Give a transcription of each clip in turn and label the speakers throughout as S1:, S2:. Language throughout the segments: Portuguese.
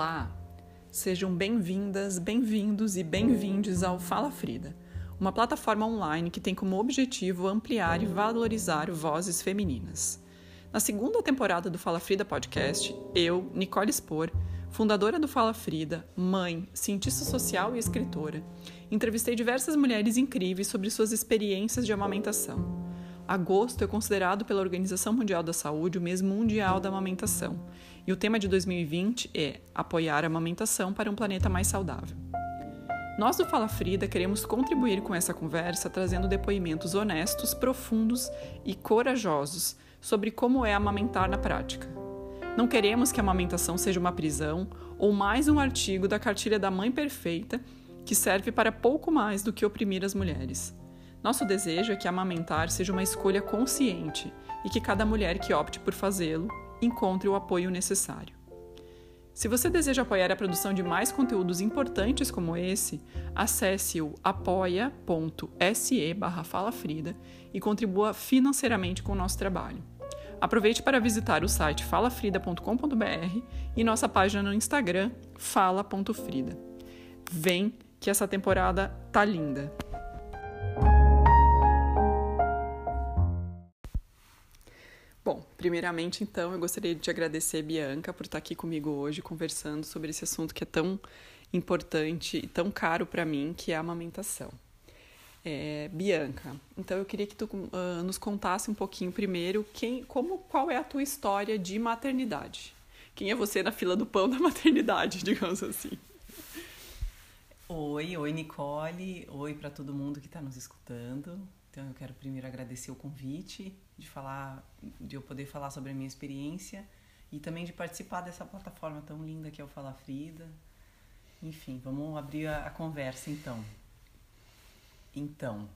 S1: Olá! Sejam bem-vindas, bem-vindos e bem-vindes ao Fala Frida, uma plataforma online que tem como objetivo ampliar e valorizar vozes femininas. Na segunda temporada do Fala Frida podcast, eu, Nicole Spor, fundadora do Fala Frida, mãe, cientista social e escritora, entrevistei diversas mulheres incríveis sobre suas experiências de amamentação. Agosto é considerado pela Organização Mundial da Saúde o mês mundial da amamentação, e o tema de 2020 é Apoiar a amamentação para um planeta mais saudável. Nós do Fala Frida queremos contribuir com essa conversa trazendo depoimentos honestos, profundos e corajosos sobre como é amamentar na prática. Não queremos que a amamentação seja uma prisão ou mais um artigo da cartilha da mãe perfeita que serve para pouco mais do que oprimir as mulheres. Nosso desejo é que amamentar seja uma escolha consciente e que cada mulher que opte por fazê-lo encontre o apoio necessário. Se você deseja apoiar a produção de mais conteúdos importantes como esse, acesse o apoia.se falafrida e contribua financeiramente com o nosso trabalho. Aproveite para visitar o site falafrida.com.br e nossa página no Instagram, fala.frida. Vem que essa temporada tá linda! Bom, primeiramente, então, eu gostaria de agradecer, Bianca, por estar aqui comigo hoje conversando sobre esse assunto que é tão importante e tão caro para mim, que é a amamentação. É, Bianca, então eu queria que tu uh, nos contasse um pouquinho primeiro quem, como, qual é a tua história de maternidade. Quem é você na fila do pão da maternidade, digamos assim?
S2: Oi, oi Nicole, oi para todo mundo que está nos escutando. Então eu quero primeiro agradecer o convite de falar, de eu poder falar sobre a minha experiência e também de participar dessa plataforma tão linda que é o Fala Frida. Enfim, vamos abrir a, a conversa então. Então,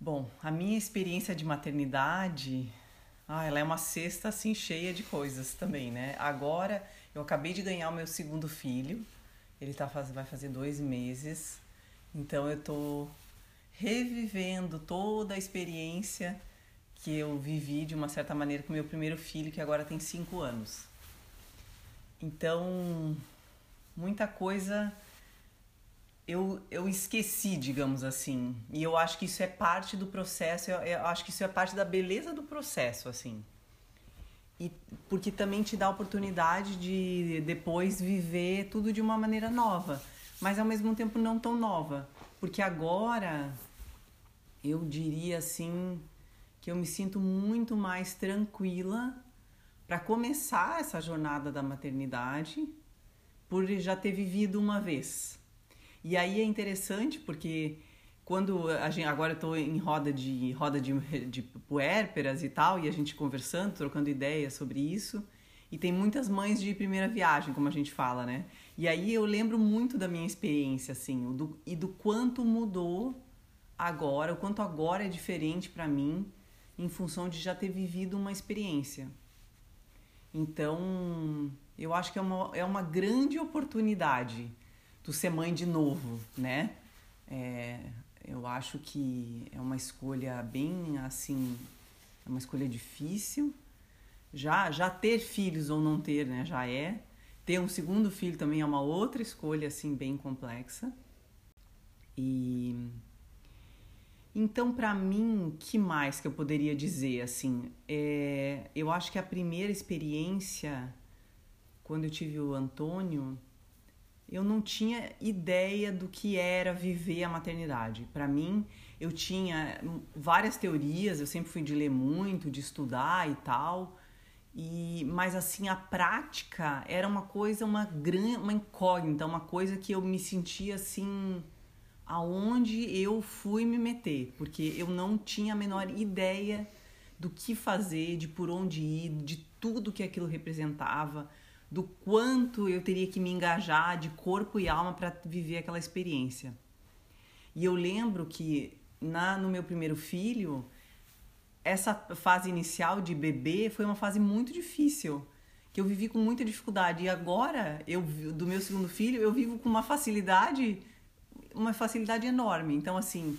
S2: bom, a minha experiência de maternidade, ah, ela é uma cesta assim cheia de coisas também, né? Agora eu acabei de ganhar o meu segundo filho, ele tá faz, vai fazer dois meses, então eu tô revivendo toda a experiência que eu vivi de uma certa maneira com meu primeiro filho, que agora tem cinco anos. Então, muita coisa eu, eu esqueci, digamos assim. E eu acho que isso é parte do processo, eu, eu acho que isso é parte da beleza do processo, assim. E porque também te dá a oportunidade de depois viver tudo de uma maneira nova, mas ao mesmo tempo não tão nova. Porque agora eu diria assim que eu me sinto muito mais tranquila para começar essa jornada da maternidade por já ter vivido uma vez. E aí é interessante porque quando a gente agora eu tô em roda de roda de, de puérperas e tal e a gente conversando, trocando ideias sobre isso, e tem muitas mães de primeira viagem, como a gente fala, né? E aí eu lembro muito da minha experiência assim, do, e do quanto mudou agora, o quanto agora é diferente para mim em função de já ter vivido uma experiência. Então, eu acho que é uma, é uma grande oportunidade tu ser mãe de novo, né? É, eu acho que é uma escolha bem assim, é uma escolha difícil. Já, já ter filhos ou não ter, né? Já é. Ter um segundo filho também é uma outra escolha assim bem complexa. E então, para mim, que mais que eu poderia dizer assim? É, eu acho que a primeira experiência, quando eu tive o Antônio, eu não tinha ideia do que era viver a maternidade. Para mim, eu tinha várias teorias, eu sempre fui de ler muito, de estudar e tal. E, mas assim, a prática era uma coisa, uma grande, uma incógnita, uma coisa que eu me sentia assim aonde eu fui me meter, porque eu não tinha a menor ideia do que fazer, de por onde ir, de tudo que aquilo representava, do quanto eu teria que me engajar de corpo e alma para viver aquela experiência. E eu lembro que na no meu primeiro filho, essa fase inicial de bebê foi uma fase muito difícil, que eu vivi com muita dificuldade. E agora, eu do meu segundo filho, eu vivo com uma facilidade uma facilidade enorme. Então, assim,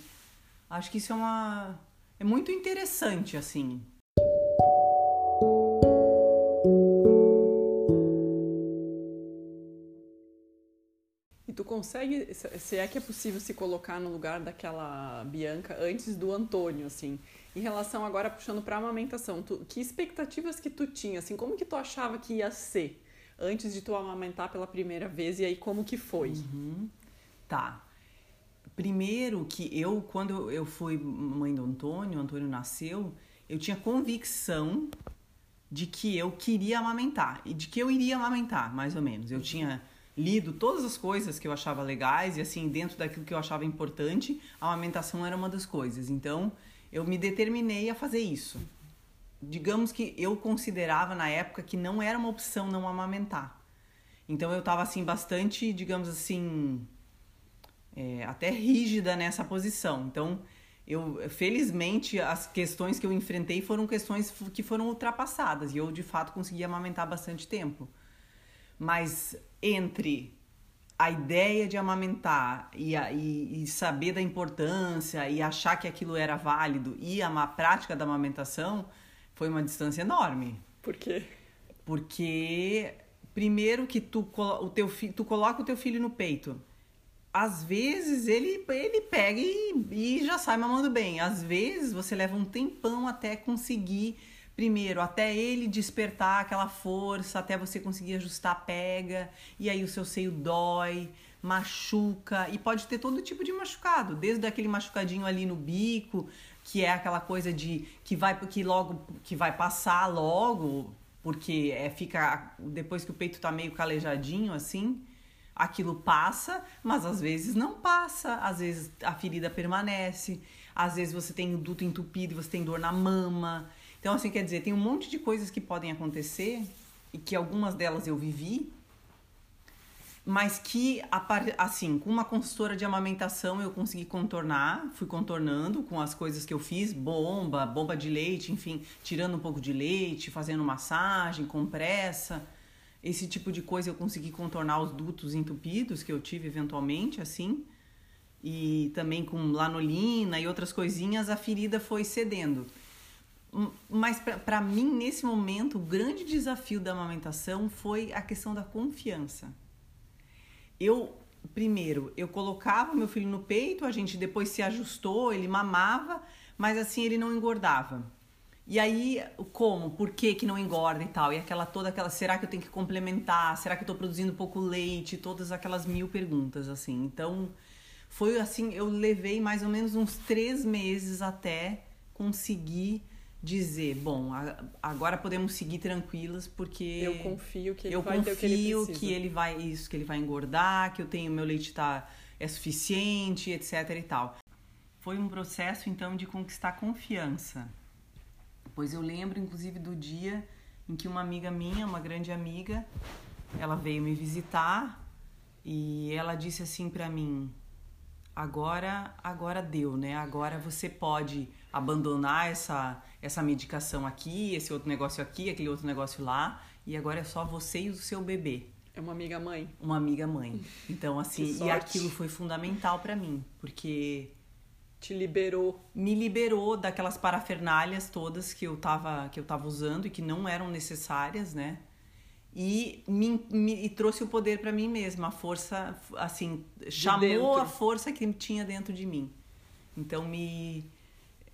S2: acho que isso é uma. É muito interessante, assim.
S1: consegue, se é que é possível se colocar no lugar daquela Bianca antes do Antônio, assim, em relação agora puxando para amamentação, tu, que expectativas que tu tinha, assim, como que tu achava que ia ser antes de tu amamentar pela primeira vez e aí como que foi?
S2: Uhum. Tá. Primeiro que eu, quando eu fui mãe do Antônio, o Antônio nasceu, eu tinha convicção de que eu queria amamentar e de que eu iria amamentar, mais ou menos. Eu tinha lido todas as coisas que eu achava legais e assim, dentro daquilo que eu achava importante, a amamentação era uma das coisas. Então, eu me determinei a fazer isso. Digamos que eu considerava na época que não era uma opção não amamentar. Então eu estava assim bastante, digamos assim, é, até rígida nessa posição. Então eu felizmente as questões que eu enfrentei foram questões que foram ultrapassadas e eu de fato consegui amamentar bastante tempo. Mas entre a ideia de amamentar e, a, e, e, saber da importância e achar que aquilo era válido e a, prática da amamentação foi uma distância enorme.
S1: Por quê?
S2: Porque primeiro que tu, o teu, tu coloca o teu filho no peito às vezes ele, ele pega e, e já sai mamando bem. Às vezes você leva um tempão até conseguir, primeiro, até ele despertar aquela força, até você conseguir ajustar a pega, e aí o seu seio dói, machuca, e pode ter todo tipo de machucado, desde aquele machucadinho ali no bico, que é aquela coisa de que vai que logo que vai passar logo, porque é fica depois que o peito tá meio calejadinho assim aquilo passa, mas às vezes não passa, às vezes a ferida permanece, às vezes você tem o duto entupido e você tem dor na mama. Então, assim, quer dizer, tem um monte de coisas que podem acontecer e que algumas delas eu vivi, mas que, assim, com uma consultora de amamentação eu consegui contornar, fui contornando com as coisas que eu fiz, bomba, bomba de leite, enfim, tirando um pouco de leite, fazendo massagem, compressa esse tipo de coisa eu consegui contornar os dutos entupidos que eu tive eventualmente, assim. E também com lanolina e outras coisinhas, a ferida foi cedendo. Mas para mim, nesse momento, o grande desafio da amamentação foi a questão da confiança. Eu, primeiro, eu colocava meu filho no peito, a gente depois se ajustou, ele mamava, mas assim ele não engordava. E aí, como? Por que, que não engorda e tal? E aquela toda aquela, será que eu tenho que complementar? Será que eu tô produzindo pouco leite? Todas aquelas mil perguntas, assim. Então, foi assim, eu levei mais ou menos uns três meses até conseguir dizer, bom, agora podemos seguir tranquilas porque
S1: eu confio que ele
S2: eu
S1: vai
S2: confio
S1: ter o que ele
S2: que ele vai isso, que ele vai engordar, que eu tenho meu leite tá é suficiente, etc e tal. Foi um processo então de conquistar confiança Pois eu lembro, inclusive, do dia em que uma amiga minha, uma grande amiga, ela veio me visitar e ela disse assim para mim: agora, agora deu, né? Agora você pode abandonar essa essa medicação aqui, esse outro negócio aqui, aquele outro negócio lá, e agora é só você e o seu bebê.
S1: É uma amiga mãe.
S2: Uma amiga mãe. Então assim, e aquilo foi fundamental para mim, porque
S1: te liberou.
S2: Me liberou daquelas parafernálias todas que eu tava, que eu tava usando e que não eram necessárias, né? E me, me e trouxe o poder para mim mesma, a força, assim, chamou a força que tinha dentro de mim. Então me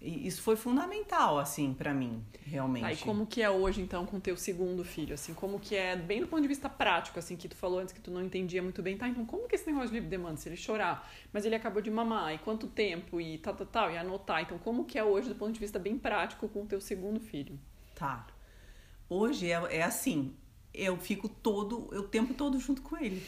S2: isso foi fundamental assim para mim realmente.
S1: Aí como que é hoje então com teu segundo filho assim? Como que é bem do ponto de vista prático assim que tu falou antes que tu não entendia muito bem tá? Então como que esse negócio de livre demanda? Se ele chorar mas ele acabou de mamar e quanto tempo e tal tal tal e anotar. Então como que é hoje do ponto de vista bem prático com o teu segundo filho?
S2: Tá. Hoje é, é assim eu fico todo o tempo todo junto com ele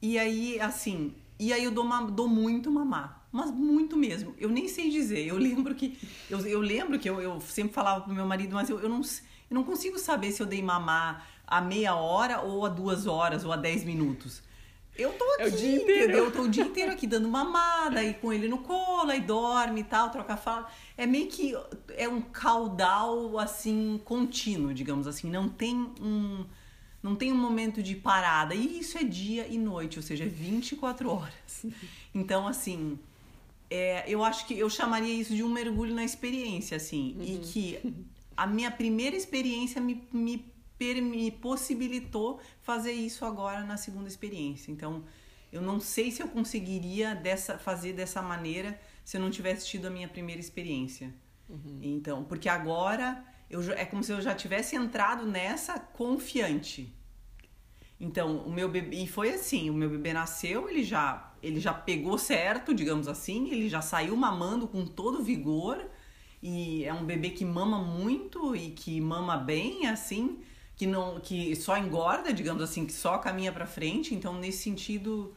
S2: e aí assim e aí eu dou, dou muito mamar mas muito mesmo. Eu nem sei dizer. Eu lembro que eu, eu lembro que eu, eu sempre falava pro meu marido, mas eu, eu, não, eu não consigo saber se eu dei mamar a meia hora ou a duas horas ou a dez minutos. Eu tô aqui, é o dia inteiro. entendeu? Eu tô o dia inteiro aqui dando mamada, aí com ele no colo, aí dorme e tal, troca fala. É meio que é um caudal assim contínuo, digamos assim, não tem um não tem um momento de parada. E isso é dia e noite, ou seja, é 24 horas. Então, assim, é, eu acho que eu chamaria isso de um mergulho na experiência, assim. Uhum. E que a minha primeira experiência me, me, me possibilitou fazer isso agora na segunda experiência. Então, eu não sei se eu conseguiria dessa, fazer dessa maneira se eu não tivesse tido a minha primeira experiência. Uhum. Então, porque agora eu, é como se eu já tivesse entrado nessa confiante. Então, o meu bebê. E foi assim: o meu bebê nasceu, ele já, ele já pegou certo, digamos assim, ele já saiu mamando com todo vigor. E é um bebê que mama muito e que mama bem, assim, que não que só engorda, digamos assim, que só caminha para frente. Então, nesse sentido.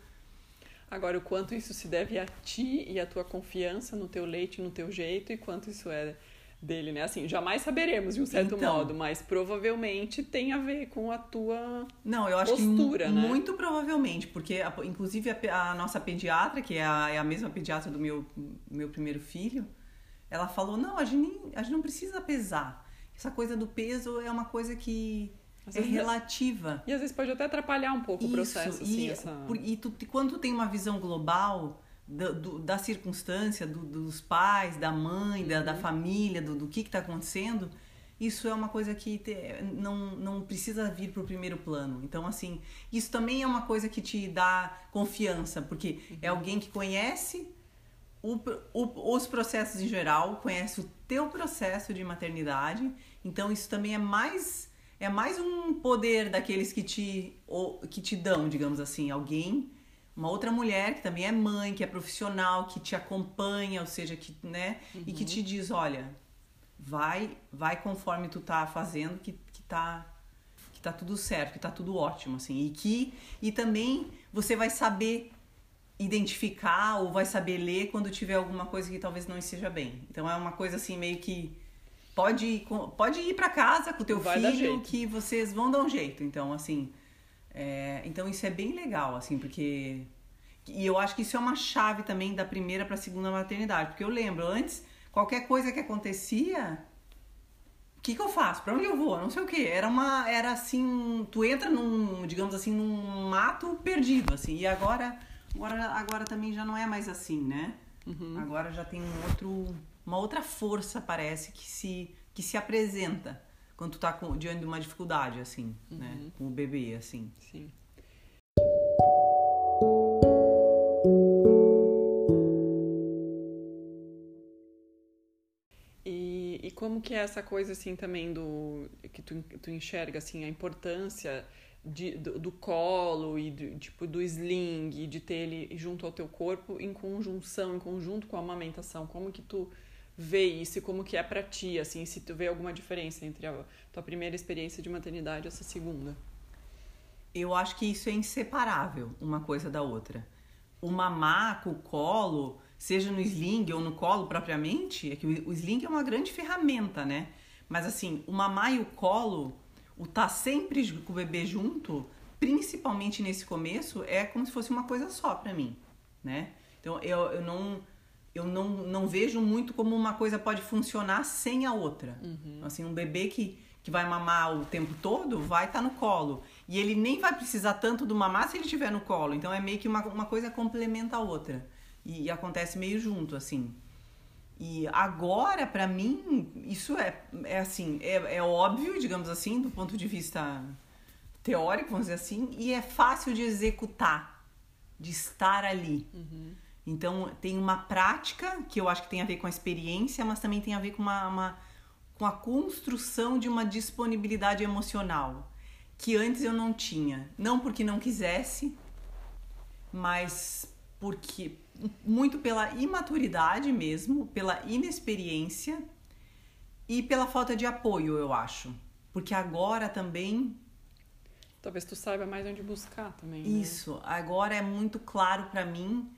S1: Agora, o quanto isso se deve a ti e a tua confiança no teu leite, no teu jeito, e quanto isso é dele, né? Assim, jamais saberemos de um certo então, modo, mas provavelmente tem a ver com a tua
S2: Não, eu acho postura, que né? muito provavelmente, porque a, inclusive a, a, nossa pediatra, que é a, é a mesma pediatra do meu, meu primeiro filho, ela falou: "Não, a gente, a gente não precisa pesar. Essa coisa do peso é uma coisa que é relativa.
S1: E às vezes pode até atrapalhar um pouco Isso, o processo. Assim,
S2: e,
S1: essa...
S2: e tu, quando tu tem uma visão global, do, do, da circunstância, do, dos pais, da mãe, da, da uhum. família, do, do que está acontecendo, isso é uma coisa que te, não, não precisa vir para o primeiro plano. Então, assim, isso também é uma coisa que te dá confiança, porque uhum. é alguém que conhece o, o, os processos em geral, conhece o teu processo de maternidade, então isso também é mais é mais um poder daqueles que te, ou, que te dão, digamos assim, alguém uma outra mulher que também é mãe, que é profissional, que te acompanha, ou seja, que, né, uhum. e que te uhum. diz, olha, vai, vai conforme tu tá fazendo que, que tá que tá tudo certo, que tá tudo ótimo, assim, e que e também você vai saber identificar ou vai saber ler quando tiver alguma coisa que talvez não esteja bem. Então é uma coisa assim meio que pode pode ir para casa com o teu vai filho que vocês vão dar um jeito. Então assim, é, então isso é bem legal, assim, porque. E eu acho que isso é uma chave também da primeira para a segunda maternidade. Porque eu lembro, antes, qualquer coisa que acontecia, o que, que eu faço? Para onde eu vou? Não sei o que. Era uma. Era assim. Tu entra num, digamos assim, num mato perdido, assim. E agora. Agora, agora também já não é mais assim, né? Uhum. Agora já tem um outro, uma outra força, parece, que se, que se apresenta quando tu tá com, diante de uma dificuldade, assim, né? uhum. né? Com o bebê, assim.
S1: Sim. E, e como que é essa coisa, assim, também do... Que tu, tu enxerga, assim, a importância... De, do, do, colo e do, tipo do sling de ter ele junto ao teu corpo em conjunção, em conjunto com a amamentação. Como que tu vê isso e como que é para ti, assim, se tu vê alguma diferença entre a tua primeira experiência de maternidade e essa segunda.
S2: Eu acho que isso é inseparável uma coisa da outra. O mamar com o colo, seja no sling ou no colo propriamente, é que o sling é uma grande ferramenta, né? Mas assim, o mamar e o colo, o tá sempre com o bebê junto, principalmente nesse começo, é como se fosse uma coisa só para mim, né? Então eu, eu não eu não, não vejo muito como uma coisa pode funcionar sem a outra. Uhum. Assim, um bebê que, que vai mamar o tempo todo vai estar tá no colo. E ele nem vai precisar tanto do mamar se ele estiver no colo. Então é meio que uma, uma coisa complementa a outra. E, e acontece meio junto, assim. E agora, para mim, isso é, é assim, é, é óbvio, digamos assim, do ponto de vista teórico, vamos dizer assim, e é fácil de executar, de estar ali. Uhum. Então, tem uma prática que eu acho que tem a ver com a experiência, mas também tem a ver com, uma, uma com a construção de uma disponibilidade emocional que antes eu não tinha. Não porque não quisesse, mas porque muito pela imaturidade mesmo, pela inexperiência e pela falta de apoio, eu acho. Porque agora também
S1: talvez tu saiba mais onde buscar também. Né?
S2: Isso, agora é muito claro para mim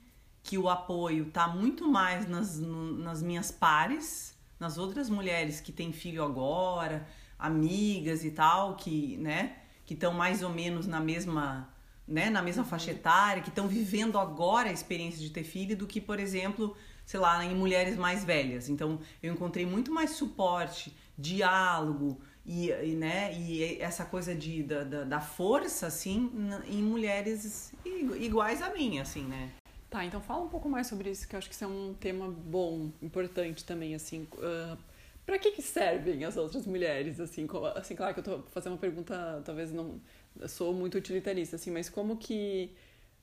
S2: que o apoio está muito mais nas, no, nas minhas pares, nas outras mulheres que têm filho agora, amigas e tal, que, né, que estão mais ou menos na mesma, né, na mesma faixa etária, que estão vivendo agora a experiência de ter filho, do que, por exemplo, sei lá, em mulheres mais velhas. Então, eu encontrei muito mais suporte, diálogo e, e né, e essa coisa de, da, da, da força, assim, em mulheres iguais a mim, assim, né.
S1: Tá, então fala um pouco mais sobre isso, que eu acho que isso é um tema bom, importante também, assim. Uh, para que, que servem as outras mulheres, assim? Como, assim, claro que eu tô fazendo uma pergunta, talvez não... sou muito utilitarista, assim, mas como que...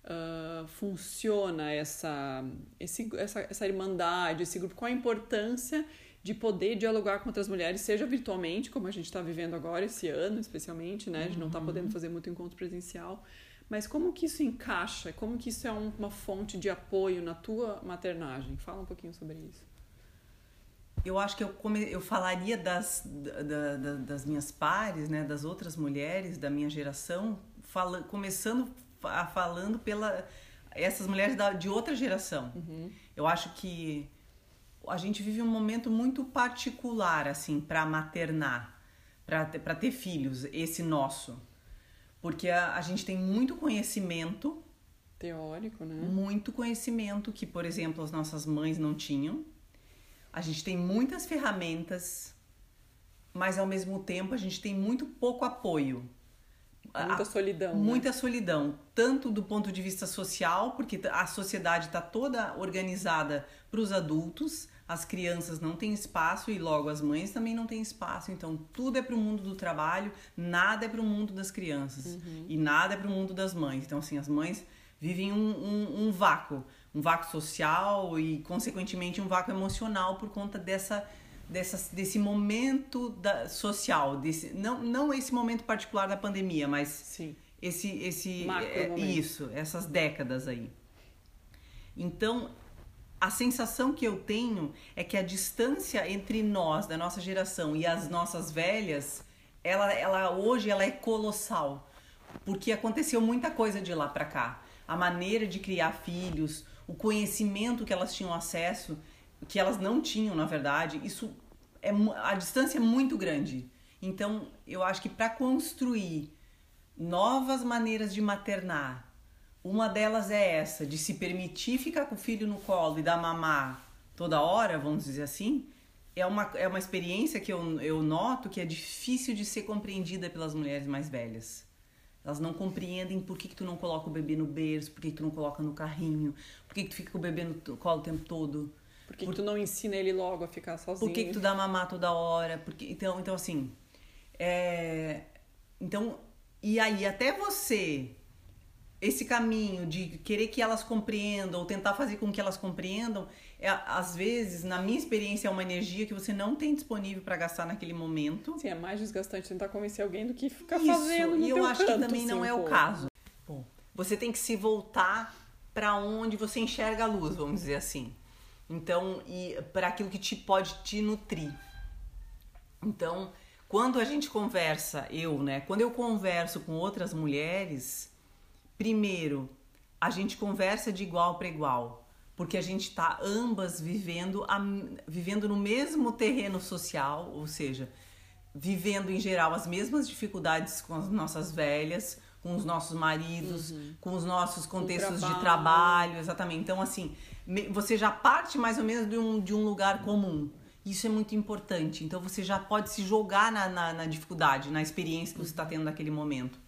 S1: uh, funciona essa, esse, essa, essa irmandade, esse grupo? Qual a importância de poder dialogar com outras mulheres, seja virtualmente, como a gente está vivendo agora, esse ano especialmente, né? De não estar tá podendo fazer muito encontro presencial. Mas como que isso encaixa? Como que isso é uma fonte de apoio na tua maternagem? Fala um pouquinho sobre isso.
S2: Eu acho que eu, come, eu falaria das, da, da, das minhas pares, né, das outras mulheres da minha geração, fala, começando a, falando pela essas mulheres da, de outra geração. Uhum. Eu acho que a gente vive um momento muito particular assim para maternar, para ter filhos, esse nosso. Porque a, a gente tem muito conhecimento
S1: teórico, né?
S2: Muito conhecimento que, por exemplo, as nossas mães não tinham. A gente tem muitas ferramentas, mas ao mesmo tempo a gente tem muito pouco apoio.
S1: Muita solidão.
S2: Né? Muita solidão, tanto do ponto de vista social, porque a sociedade está toda organizada para os adultos, as crianças não têm espaço e logo as mães também não têm espaço. Então tudo é para o mundo do trabalho, nada é para o mundo das crianças uhum. e nada é para o mundo das mães. Então assim as mães vivem um, um, um, vácuo, um vácuo social e consequentemente um vácuo emocional por conta dessa, dessa desse momento da, social, desse não não esse momento particular da pandemia, mas
S1: Sim.
S2: esse esse é, isso essas décadas aí. Então a sensação que eu tenho é que a distância entre nós, da nossa geração, e as nossas velhas, ela, ela hoje ela é colossal. Porque aconteceu muita coisa de lá para cá. A maneira de criar filhos, o conhecimento que elas tinham acesso, que elas não tinham, na verdade, isso é a distância é muito grande. Então, eu acho que para construir novas maneiras de maternar, uma delas é essa, de se permitir ficar com o filho no colo e dar mamar toda hora, vamos dizer assim. É uma, é uma experiência que eu, eu noto que é difícil de ser compreendida pelas mulheres mais velhas. Elas não compreendem por que, que tu não coloca o bebê no berço, por que, que tu não coloca no carrinho, por que, que tu fica com o bebê no colo o tempo todo.
S1: Por que, por... que tu não ensina ele logo a ficar sozinho?
S2: Por que, que tu dá mamar toda hora? Porque, então, então, assim. É... Então, e aí, até você esse caminho de querer que elas compreendam ou tentar fazer com que elas compreendam, é, às vezes, na minha experiência, é uma energia que você não tem disponível para gastar naquele momento.
S1: Sim, é mais desgastante tentar convencer alguém do que ficar Isso, fazendo.
S2: E eu acho canto, que também assim, não é o caso. Bom, você tem que se voltar para onde você enxerga a luz, vamos dizer assim. Então, e para aquilo que te pode te nutrir. Então, quando a gente conversa, eu, né, quando eu converso com outras mulheres, Primeiro, a gente conversa de igual para igual, porque a gente está ambas vivendo, a, vivendo no mesmo terreno social, ou seja, vivendo em geral as mesmas dificuldades com as nossas velhas, com os nossos maridos, uhum. com os nossos contextos trabalho. de trabalho, exatamente. Então, assim, você já parte mais ou menos de um, de um lugar comum. Isso é muito importante. Então, você já pode se jogar na, na, na dificuldade, na experiência que você está tendo naquele momento.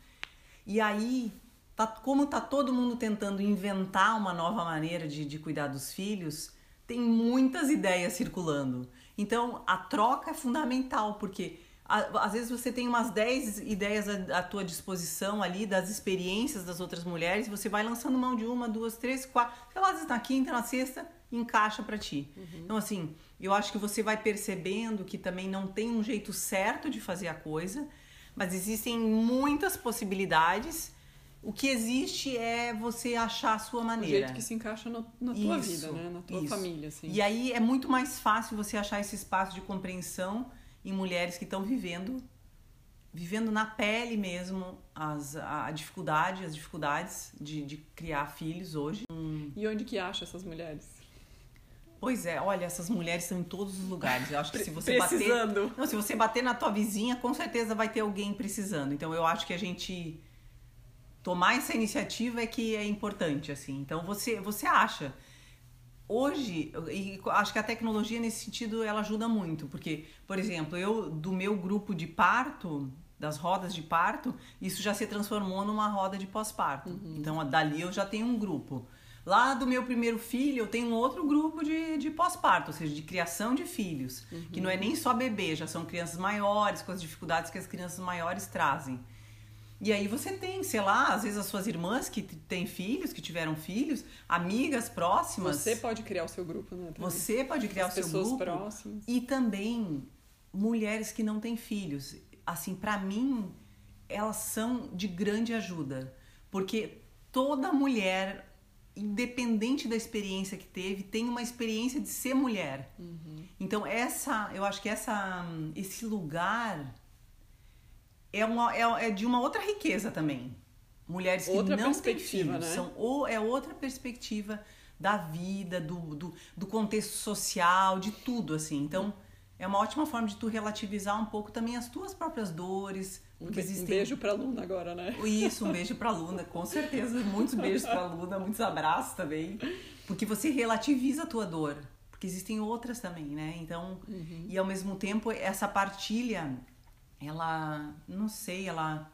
S2: E aí, tá, como tá todo mundo tentando inventar uma nova maneira de, de cuidar dos filhos, tem muitas ideias circulando. Então a troca é fundamental, porque às vezes você tem umas 10 ideias à, tua disposição ali das experiências das outras mulheres, você vai lançando mão de uma, duas, três, quatro, sei lá, às vezes na quinta, na sexta, encaixa para ti. Uhum. Então assim, eu acho que você vai percebendo que também não tem um jeito certo de fazer a coisa, mas existem muitas possibilidades o que existe é você achar a sua maneira. O
S1: jeito que se encaixa no, na tua isso, vida, né? Na tua isso. família, assim.
S2: E aí é muito mais fácil você achar esse espaço de compreensão em mulheres que estão vivendo vivendo na pele mesmo as, a dificuldade, as dificuldades de, de criar filhos hoje.
S1: E onde que acha essas mulheres?
S2: Pois é, olha, essas mulheres estão em todos os lugares. Eu acho que se você
S1: precisando.
S2: bater, não, se você bater na tua vizinha, com certeza vai ter alguém precisando. Então eu acho que a gente tomar essa iniciativa é que é importante, assim. Então você você acha hoje e acho que a tecnologia nesse sentido ela ajuda muito, porque por exemplo, eu do meu grupo de parto, das rodas de parto, isso já se transformou numa roda de pós-parto. Uhum. Então dali eu já tenho um grupo. Lá do meu primeiro filho, eu tenho um outro grupo de, de pós-parto, ou seja, de criação de filhos, uhum. que não é nem só bebê, já são crianças maiores, com as dificuldades que as crianças maiores trazem. E aí você tem, sei lá, às vezes as suas irmãs que têm filhos, que tiveram filhos, amigas próximas.
S1: Você pode criar o seu grupo, né?
S2: Também. Você pode criar
S1: as
S2: o seu
S1: pessoas
S2: grupo.
S1: próximas.
S2: E também mulheres que não têm filhos. Assim, para mim, elas são de grande ajuda, porque toda mulher, independente da experiência que teve, tem uma experiência de ser mulher.
S1: Uhum.
S2: Então essa, eu acho que essa, esse lugar é, uma, é, é de uma outra riqueza também. Mulheres que
S1: outra
S2: não têm filhos.
S1: Né?
S2: São, ou, é outra perspectiva da vida, do, do, do, contexto social, de tudo, assim. Então, é uma ótima forma de tu relativizar um pouco também as tuas próprias dores.
S1: Porque um, existem... um beijo pra Luna agora, né?
S2: Isso, um beijo pra Luna, com certeza. Muitos beijos pra Luna, muitos abraços também. Porque você relativiza a tua dor. Porque existem outras também, né? Então,
S1: uhum.
S2: e ao mesmo tempo, essa partilha ela, não sei, ela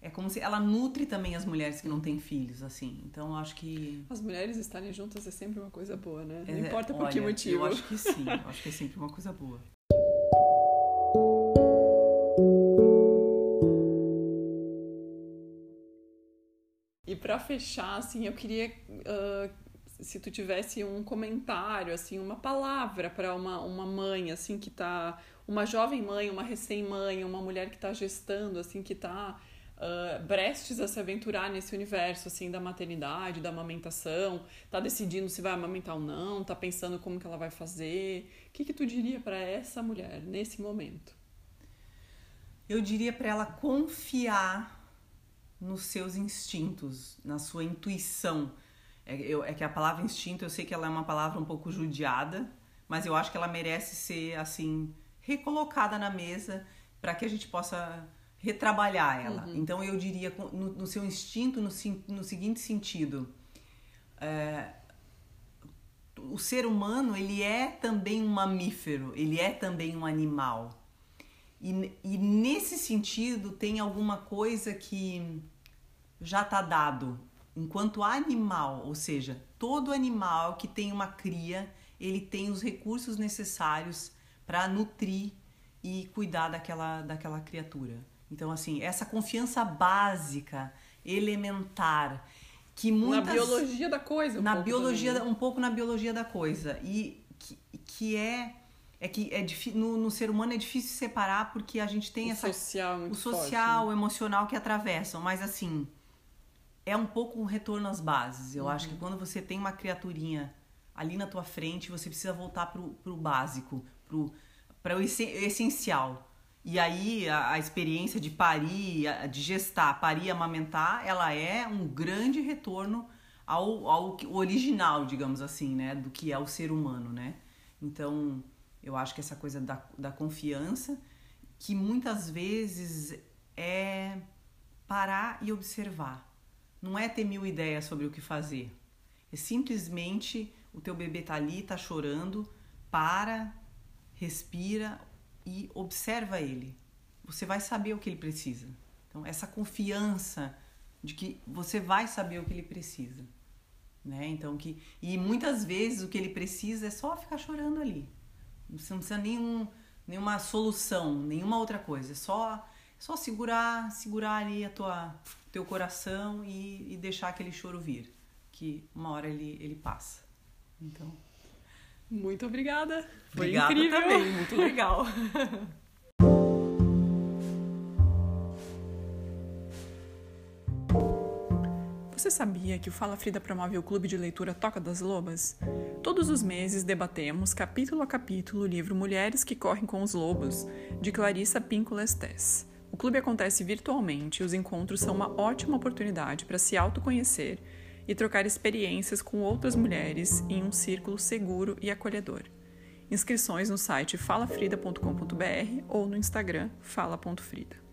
S2: é como se ela nutre também as mulheres que não têm filhos, assim. Então acho que
S1: as mulheres estarem juntas é sempre uma coisa boa, né? Não
S2: é,
S1: importa por
S2: olha,
S1: que motivo.
S2: Eu acho que sim. Eu acho que é sempre uma coisa boa.
S1: E para fechar, assim, eu queria uh, se tu tivesse um comentário, assim, uma palavra para uma, uma mãe, assim, que tá uma jovem mãe, uma recém-mãe, uma mulher que está gestando, assim, que está uh, a se aventurar nesse universo, assim, da maternidade, da amamentação, está decidindo se vai amamentar ou não, está pensando como que ela vai fazer. O que que tu diria para essa mulher nesse momento?
S2: Eu diria para ela confiar nos seus instintos, na sua intuição. É, eu, é que a palavra instinto, eu sei que ela é uma palavra um pouco judiada, mas eu acho que ela merece ser, assim, recolocada na mesa para que a gente possa retrabalhar ela. Uhum. Então eu diria no, no seu instinto no, no seguinte sentido: é, o ser humano ele é também um mamífero, ele é também um animal. E, e nesse sentido tem alguma coisa que já está dado. Enquanto animal, ou seja, todo animal que tem uma cria, ele tem os recursos necessários para nutrir e cuidar daquela, daquela criatura. Então, assim, essa confiança básica, elementar, que muitas...
S1: Na biologia da coisa. Um
S2: na
S1: pouco
S2: biologia,
S1: também, né?
S2: um pouco na biologia da coisa. E que, que é é que é no, no, ser humano é difícil separar porque a gente tem
S1: o
S2: essa
S1: social muito
S2: o social,
S1: forte,
S2: né? o emocional que atravessam, mas assim é um pouco um retorno às bases. Eu uhum. acho que quando você tem uma criaturinha ali na tua frente, você precisa voltar pro, pro básico, para o essencial. E aí a, a, experiência de parir, de gestar, parir, amamentar, ela é um grande retorno ao, ao original, digamos assim, né, do que é o ser humano, né? Então, eu acho que essa coisa da, da confiança, que muitas vezes é parar e observar. Não é ter mil ideias sobre o que fazer. É simplesmente o teu bebê tá ali, tá chorando, para, respira e observa ele. Você vai saber o que ele precisa. Então, essa confiança de que você vai saber o que ele precisa. Né? Então, que, e muitas vezes o que ele precisa é só ficar chorando ali. Você não precisa nenhum, nenhuma solução, nenhuma outra coisa. É só, só segurar, segurar ali a tua, teu coração e, e deixar aquele choro vir. Que uma hora ele, ele passa. Então.
S1: Muito obrigada. Foi
S2: Obrigada
S1: incrível.
S2: também, muito legal.
S1: Você sabia que o Fala Frida promove o clube de leitura Toca das Lobas? Todos os meses debatemos, capítulo a capítulo, o livro Mulheres que Correm com os Lobos, de Clarissa Pinkola Estés. O clube acontece virtualmente e os encontros são uma ótima oportunidade para se autoconhecer e trocar experiências com outras mulheres em um círculo seguro e acolhedor. Inscrições no site falafrida.com.br ou no Instagram fala.frida.